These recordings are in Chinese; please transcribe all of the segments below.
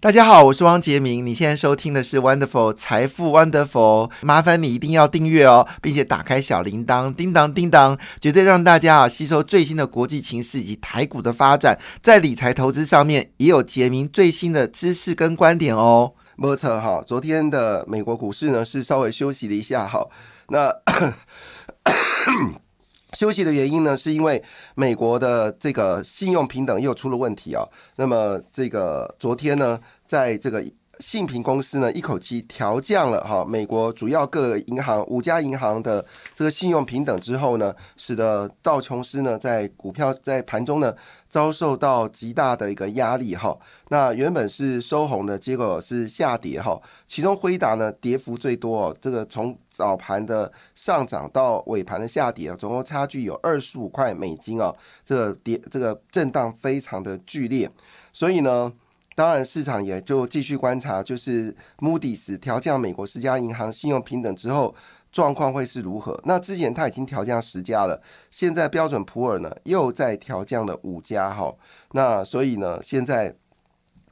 大家好，我是汪杰明。你现在收听的是 Wonderful 财富 Wonderful，麻烦你一定要订阅哦，并且打开小铃铛，叮当叮当，绝对让大家啊吸收最新的国际情势以及台股的发展，在理财投资上面也有杰明最新的知识跟观点哦。莫测哈，昨天的美国股市呢是稍微休息了一下哈，那。休息的原因呢，是因为美国的这个信用平等又出了问题啊。那么这个昨天呢，在这个信平公司呢，一口气调降了哈美国主要各银行五家银行的这个信用平等之后呢，使得道琼斯呢在股票在盘中呢。遭受到极大的一个压力哈，那原本是收红的，结果是下跌哈。其中辉达呢跌幅最多哦，这个从早盘的上涨到尾盘的下跌啊，总共差距有二十五块美金哦，这个跌这个震荡非常的剧烈，所以呢，当然市场也就继续观察，就是 Moody's 调降美国十家银行信用平等之后。状况会是如何？那之前它已经调降十家了，现在标准普尔呢又在调降了五家哈。那所以呢，现在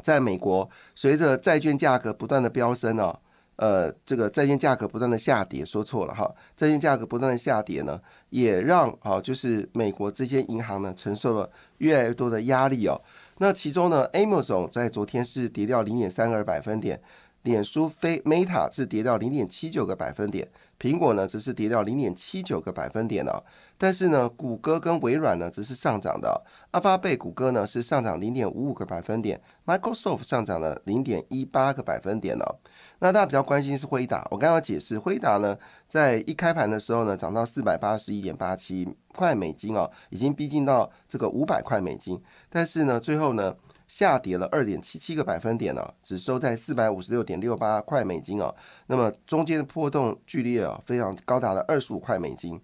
在美国，随着债券价格不断的飙升哦，呃，这个债券价格不断的下跌，说错了哈，债券价格不断的下跌呢，也让啊，就是美国这些银行呢承受了越来越多的压力哦。那其中呢，Amazon 在昨天是跌掉零点三个百分点，脸书非 Meta 是跌掉零点七九个百分点。苹果呢，只是跌掉零点七九个百分点哦，但是呢，谷歌跟微软呢，只是上涨的。阿发贝谷歌呢是上涨零点五五个百分点，Microsoft 上涨了零点一八个百分点哦。那大家比较关心是辉达，我刚刚解释，辉达呢在一开盘的时候呢，涨到四百八十一点八七块美金哦，已经逼近到这个五百块美金，但是呢，最后呢。下跌了二点七七个百分点呢，只收在四百五十六点六八块美金哦。那么中间的波动剧烈啊，非常高达了二十五块美金。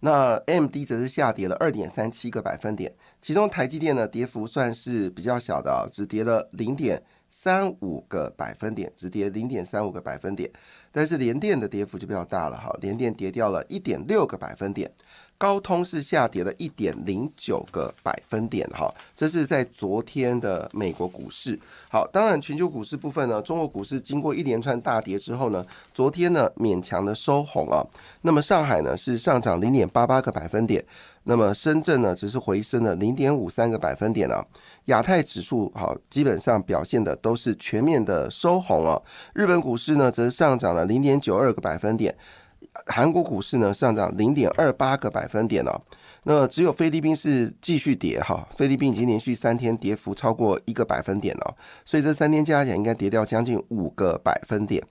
那 M D 则是下跌了二点三七个百分点，其中台积电呢跌幅算是比较小的啊，只跌了零点三五个百分点，只跌零点三五个百分点。但是联电的跌幅就比较大了哈，联电跌掉了一点六个百分点。高通是下跌了一点零九个百分点，哈，这是在昨天的美国股市。好，当然全球股市部分呢，中国股市经过一连串大跌之后呢，昨天呢勉强的收红啊。那么上海呢是上涨零点八八个百分点，那么深圳呢只是回升了零点五三个百分点啊。亚太指数好，基本上表现的都是全面的收红啊。日本股市呢则上涨了零点九二个百分点。韩国股市呢上涨零点二八个百分点哦，那只有菲律宾是继续跌哈，菲律宾已经连续三天跌幅超过一个百分点了，所以这三天加起来应该跌掉将近五个百分点。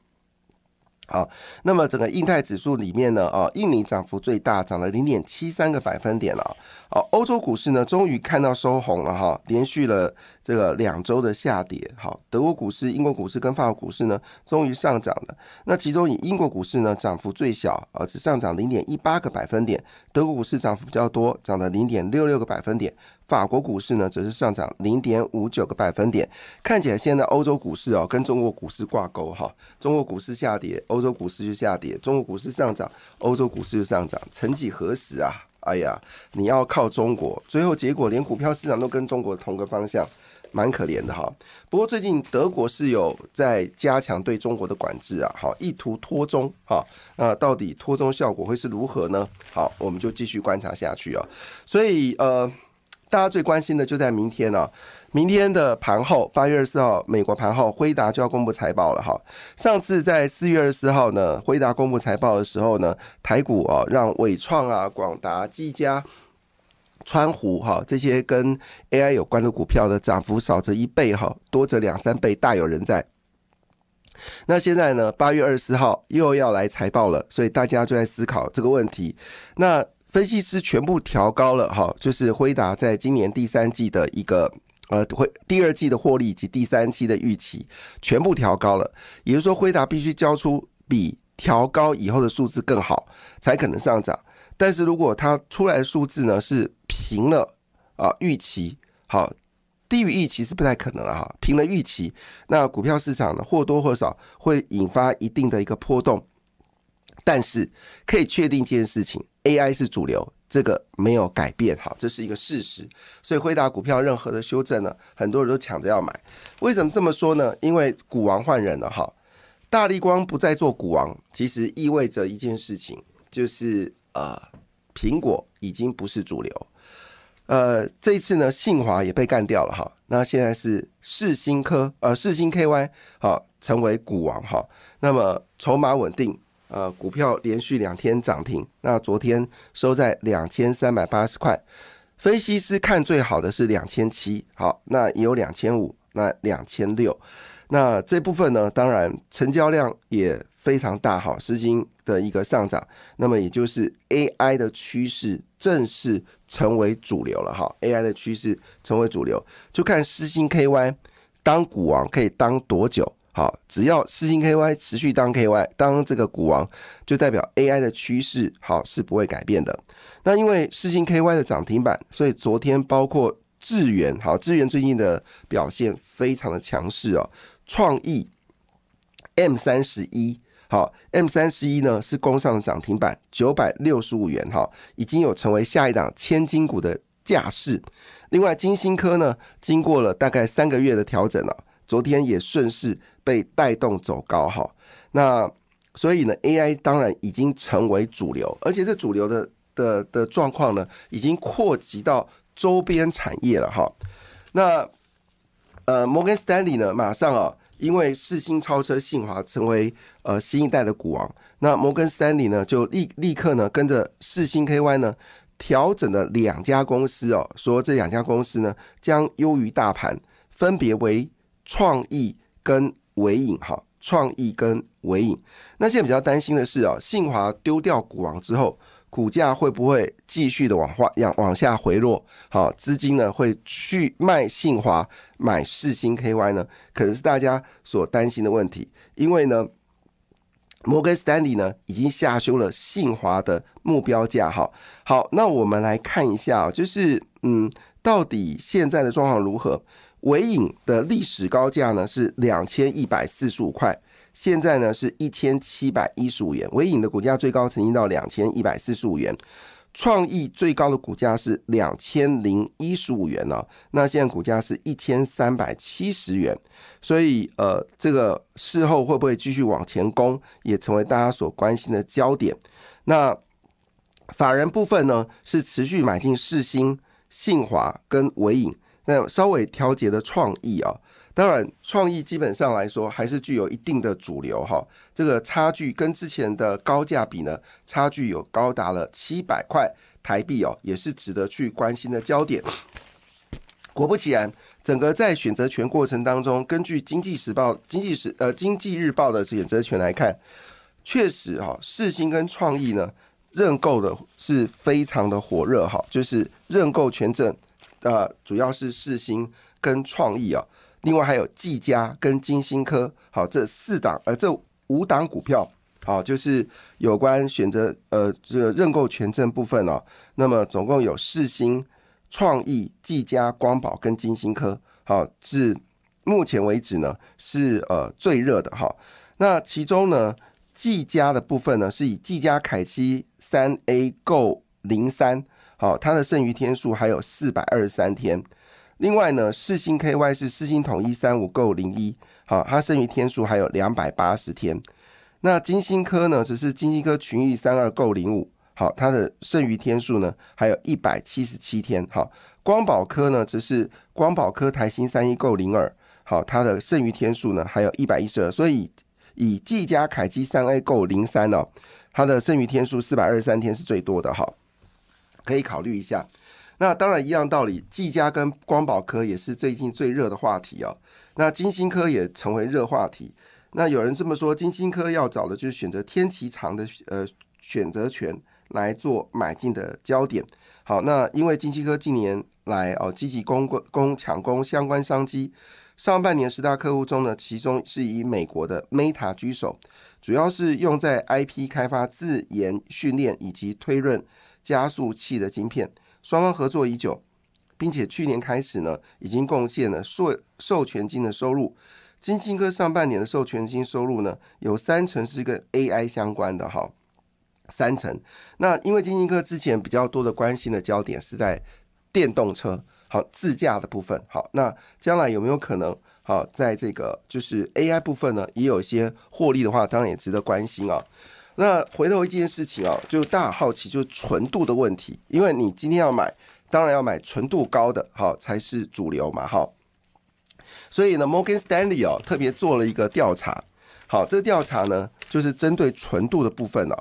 好，那么整个印太指数里面呢，啊，印尼涨幅最大，涨了零点七三个百分点了。好，欧洲股市呢，终于看到收红了哈，连续了这个两周的下跌。好，德国股市、英国股市跟法国股市呢，终于上涨了。那其中以英国股市呢，涨幅最小，呃，只上涨零点一八个百分点。德国股市涨幅比较多，涨了零点六六个百分点。法国股市呢，则是上涨零点五九个百分点。看起来现在欧洲股市哦，跟中国股市挂钩哈。中国股市下跌，欧洲股市就下跌；中国股市上涨，欧洲股市就上涨。曾几何时啊，哎呀，你要靠中国，最后结果连股票市场都跟中国同个方向，蛮可怜的哈。不过最近德国是有在加强对中国的管制啊，好，意图拖中哈。那到底拖中效果会是如何呢？好，我们就继续观察下去啊。所以呃。大家最关心的就在明天呢，明天的盘后，八月二十四号，美国盘后，辉达就要公布财报了哈。上次在四月二十四号呢，辉达公布财报的时候呢，台股啊，让伟创啊、广达、技嘉、川湖哈这些跟 AI 有关的股票的涨幅少则一倍哈，多则两三倍，大有人在。那现在呢，八月二十四号又要来财报了，所以大家就在思考这个问题。那分析师全部调高了哈，就是辉达在今年第三季的一个呃，会第二季的获利以及第三期的预期全部调高了，也就是说辉达必须交出比调高以后的数字更好，才可能上涨。但是如果它出来的数字呢是平了啊预期好，低于预期是不太可能了哈。平了预期，那股票市场呢或多或少会引发一定的一个波动。但是可以确定一件事情，AI 是主流，这个没有改变哈，这是一个事实。所以辉达股票任何的修正呢，很多人都抢着要买。为什么这么说呢？因为股王换人了哈，大力光不再做股王，其实意味着一件事情，就是呃，苹果已经不是主流。呃，这一次呢，信华也被干掉了哈，那现在是世新科呃世新 KY 好成为股王哈，那么筹码稳定。呃，股票连续两天涨停，那昨天收在两千三百八十块。分析师看最好的是两千七，好，那也有两千五，那两千六。那这部分呢，当然成交量也非常大，哈，资金的一个上涨，那么也就是 AI 的趋势正式成为主流了，哈，AI 的趋势成为主流，就看私心 KY 当股王可以当多久。好，只要四星 KY 持续当 KY 当这个股王，就代表 AI 的趋势好是不会改变的。那因为四星 KY 的涨停板，所以昨天包括智源，好智源最近的表现非常的强势哦。创意 M 三十一，好 M 三十一呢是攻上涨停板九百六十五元，哈，已经有成为下一档千金股的架势。另外金星科呢，经过了大概三个月的调整了，昨天也顺势。被带动走高哈，那所以呢，AI 当然已经成为主流，而且这主流的的的状况呢，已经扩及到周边产业了哈。那呃，摩根斯丹利呢，马上啊，因为世星超车信华成为呃新一代的股王，那摩根斯丹利呢就立立刻呢跟着世星 KY 呢调整了两家公司哦，说这两家公司呢将优于大盘，分别为创意跟。尾影哈，创意跟尾影，那现在比较担心的是啊，信华丢掉股王之后，股价会不会继续的往下往往下回落？好，资金呢会去卖信华买世星 KY 呢？可能是大家所担心的问题。因为呢，摩根斯丹利呢已经下修了信华的目标价。哈，好，那我们来看一下，就是嗯，到底现在的状况如何？尾影的历史高价呢是两千一百四十五块，现在呢是一千七百一十五元。尾影的股价最高曾经到两千一百四十五元，创意最高的股价是两千零一十五元呢，那现在股价是一千三百七十元，所以呃，这个事后会不会继续往前攻，也成为大家所关心的焦点。那法人部分呢是持续买进世新、信华跟尾影。那稍微调节的创意啊，当然创意基本上来说还是具有一定的主流哈。这个差距跟之前的高价比呢，差距有高达了七百块台币哦，也是值得去关心的焦点。果不其然，整个在选择权过程当中，根据经济时报、经济时呃经济日报的选择权来看，确实哈，世新跟创意呢认购的是非常的火热哈，就是认购权证。呃，主要是世新跟创意啊，另外还有技嘉跟金星科，好，这四档呃，这五档股票，好，就是有关选择呃这个认购权证部分哦。那么总共有世新、创意、技嘉、光宝跟金星科，好，至目前为止呢是呃最热的哈。那其中呢，技嘉的部分呢是以技嘉凯西三 A Go 零三。好，它的剩余天数还有四百二十三天。另外呢，四星 KY 是四星统一三五购零一，好，它剩余天数还有两百八十天。那金星科呢，只是金星科群益三二购零五，好，它的剩余天数呢还有一百七十七天。好，光宝科呢，只是光宝科台新三一购零二，好，它的剩余天数呢还有一百一十二。所以以技嘉凯基三 A 购零三呢，它的剩余天数四百二十三天是最多的哈。可以考虑一下，那当然一样道理，技嘉跟光宝科也是最近最热的话题哦。那金星科也成为热话题。那有人这么说，金星科要找的就是选择天齐长的呃选择权来做买进的焦点。好，那因为金星科近年来哦积极攻攻抢攻相关商机，上半年十大客户中呢，其中是以美国的 Meta 居首，主要是用在 IP 开发、自研训练以及推论。加速器的晶片，双方合作已久。并且去年开始呢，已经贡献了授授权金的收入。金星科上半年的授权金收入呢，有三成是跟 AI 相关的哈，三成。那因为金星科之前比较多的关心的焦点是在电动车，好自驾的部分，好，那将来有没有可能好在这个就是 AI 部分呢，也有一些获利的话，当然也值得关心啊。那回头一件事情啊，就大家好奇就是纯度的问题，因为你今天要买，当然要买纯度高的，好才是主流嘛，好。所以呢，Morgan Stanley 哦特别做了一个调查，好，这个调查呢就是针对纯度的部分哦。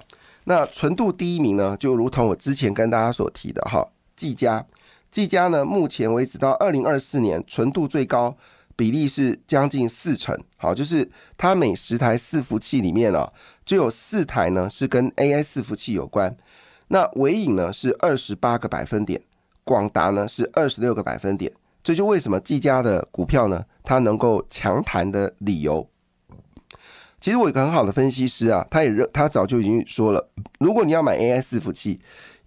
那纯度第一名呢，就如同我之前跟大家所提的哈，技嘉，技嘉呢目前为止到二零二四年纯度最高比例是将近四成，好，就是它每十台伺服器里面啊，就有四台呢是跟 AI 伺服器有关。那伟影呢是二十八个百分点，广达呢是二十六个百分点。这就为什么技嘉的股票呢，它能够强弹的理由。其实我有个很好的分析师啊，他也认，他早就已经说了，如果你要买 AI 伺服器，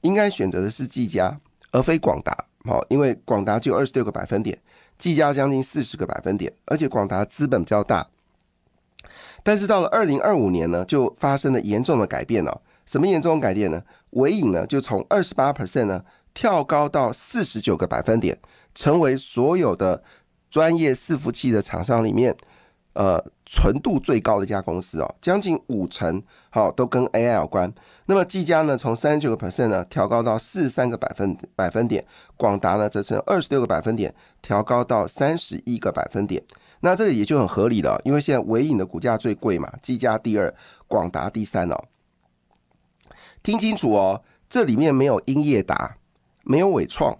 应该选择的是技嘉，而非广达。好，因为广达就二十六个百分点，计价将近四十个百分点，而且广达资本比较大。但是到了二零二五年呢，就发生了严重的改变了。什么严重改变呢？伟影呢，就从二十八 percent 呢跳高到四十九个百分点。成为所有的专业伺服器的厂商里面，呃，纯度最高的一家公司哦，将近五成好都跟 AI 有关。那么技嘉呢，从三十九个 percent 呢调高到四十三个百分百分点，广达呢则从二十六个百分点调高到三十一个百分点。那这个也就很合理了，因为现在伟影的股价最贵嘛，技嘉第二，广达第三哦。听清楚哦，这里面没有英业达，没有伟创。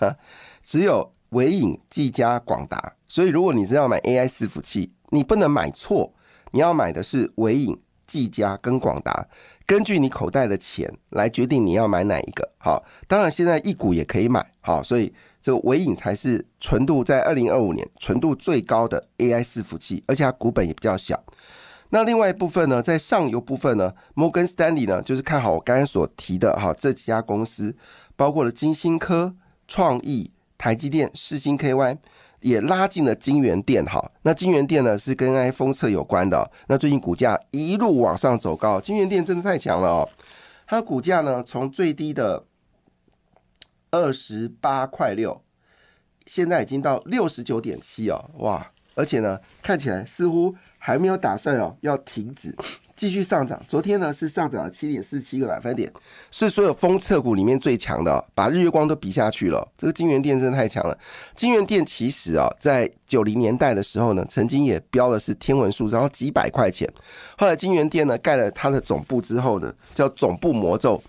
只有伟影、技嘉、广达，所以如果你是要买 AI 伺服器，你不能买错，你要买的是伟影、技嘉跟广达，根据你口袋的钱来决定你要买哪一个。好，当然现在一股也可以买，好，所以这个伟影才是纯度在二零二五年纯度最高的 AI 伺服器，而且它股本也比较小。那另外一部分呢，在上游部分呢，摩根斯丹利呢就是看好我刚才所提的哈这几家公司，包括了金星科、创意。台积电、世星 KY 也拉进了金源店，哈，那金源店呢是跟 iPhone 测有关的，那最近股价一路往上走高，金源店真的太强了哦，它的股价呢从最低的二十八块六，现在已经到六十九点七哦，哇，而且呢看起来似乎还没有打算哦要停止。继续上涨，昨天呢是上涨了七点四七个百分点，是所有封测股里面最强的，把日月光都比下去了。这个金源店真的太强了。金源店其实啊，在九零年代的时候呢，曾经也标的是天文数，然后几百块钱。后来金源店呢盖了它的总部之后呢，叫总部魔咒。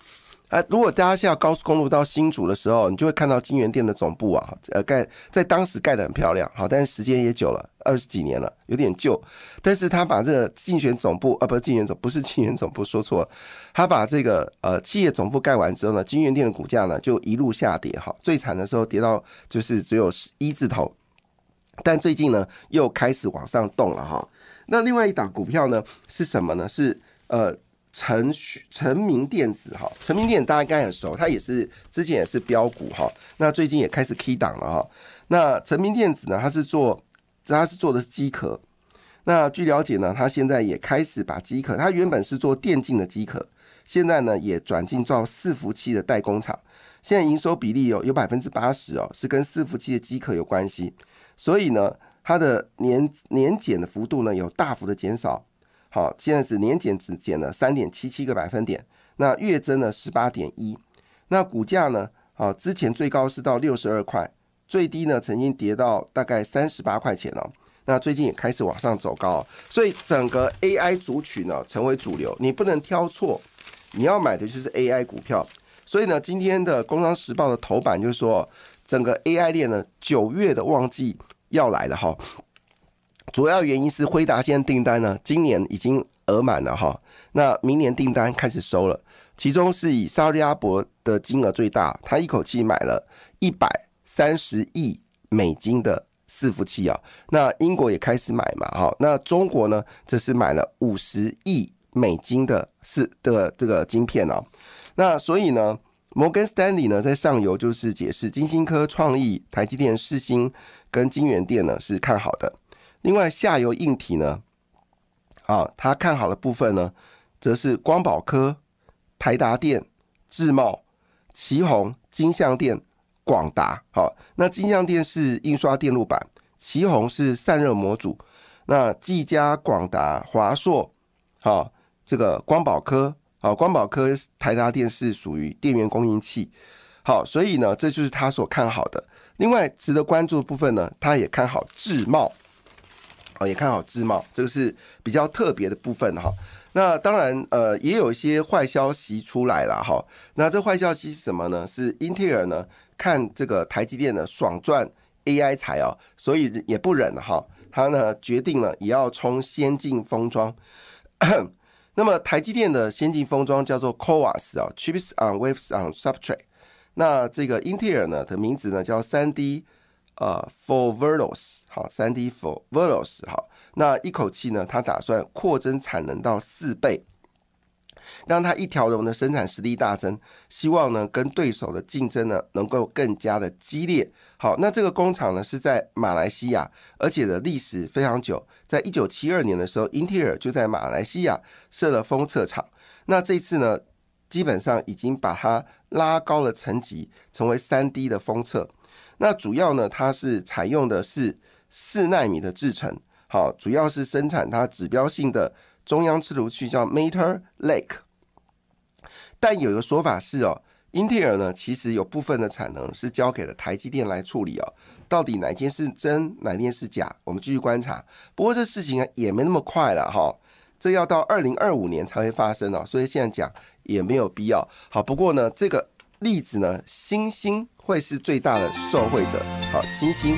啊，如果大家下高速公路到新竹的时候，你就会看到金源店的总部啊，呃，盖在当时盖的很漂亮，好，但是时间也久了，二十几年了，有点旧。但是他把这个竞选总部，啊，不是竞选总，不是竞选总部，说错了，他把这个呃企业总部盖完之后呢，金源店的股价呢就一路下跌，哈，最惨的时候跌到就是只有一字头，但最近呢又开始往上动了，哈。那另外一档股票呢是什么呢？是呃。成成明电子哈，成明电子大家应该很熟，它也是之前也是标股哈，那最近也开始 Key 档了哈。那成明电子呢，它是做它是做的是机壳，那据了解呢，它现在也开始把机壳，它原本是做电竞的机壳，现在呢也转进做伺服器的代工厂，现在营收比例有有百分之八十哦，是跟伺服器的机壳有关系，所以呢，它的年年减的幅度呢有大幅的减少。好，现在是年减只减了三点七七个百分点，那月增呢十八点一，那股价呢？啊，之前最高是到六十二块，最低呢曾经跌到大概三十八块钱哦。那最近也开始往上走高，所以整个 AI 族群呢成为主流，你不能挑错，你要买的就是 AI 股票。所以呢，今天的《工商时报》的头版就是说，整个 AI 链呢九月的旺季要来了哈。主要原因是辉达现在订单呢，今年已经额满了哈，那明年订单开始收了，其中是以沙利阿伯的金额最大，他一口气买了一百三十亿美金的伺服器啊，那英国也开始买嘛哈，那中国呢，这是买了五十亿美金的四的这个晶片啊，那所以呢，摩根斯丹利呢，在上游就是解释金星科、创意、台积电、世星跟金源电呢是看好的。另外下游硬体呢，啊，他看好的部分呢，则是光宝科、台达电、智茂、旗宏、金相电、广达。好，那金相电是印刷电路板，旗宏是散热模组。那技嘉、广达、华硕，好，这个光宝科。好，光宝科、台达电是属于电源供应器。好，所以呢，这就是他所看好的。另外，值得关注的部分呢，他也看好智茂。哦，也看好智茂，这个是比较特别的部分哈。那当然，呃，也有一些坏消息出来了哈。那这坏消息是什么呢？是英特尔呢看这个台积电的爽赚 AI 财哦，所以也不忍哈，他呢决定了也要冲先进封装。那么台积电的先进封装叫做 CoWoS 啊，Chips on Waves on Substrate。那这个英特尔呢的名字呢叫三 D 呃 For Verlos，好，三 D For Verlos，好，那一口气呢，他打算扩增产能到四倍。让它一条龙的生产实力大增，希望呢跟对手的竞争呢能够更加的激烈。好，那这个工厂呢是在马来西亚，而且的历史非常久，在一九七二年的时候，英特尔就在马来西亚设了封测厂。那这次呢，基本上已经把它拉高了层级，成为三 D 的封测。那主要呢，它是采用的是四纳米的制程，好，主要是生产它指标性的。中央伺服器叫 Meter Lake，但有一个说法是哦，英特尔呢其实有部分的产能是交给了台积电来处理哦，到底哪件是真，哪件是假，我们继续观察。不过这事情也没那么快了哈，这要到二零二五年才会发生哦，所以现在讲也没有必要。好，不过呢，这个例子呢，星星。会是最大的受惠者，好，星星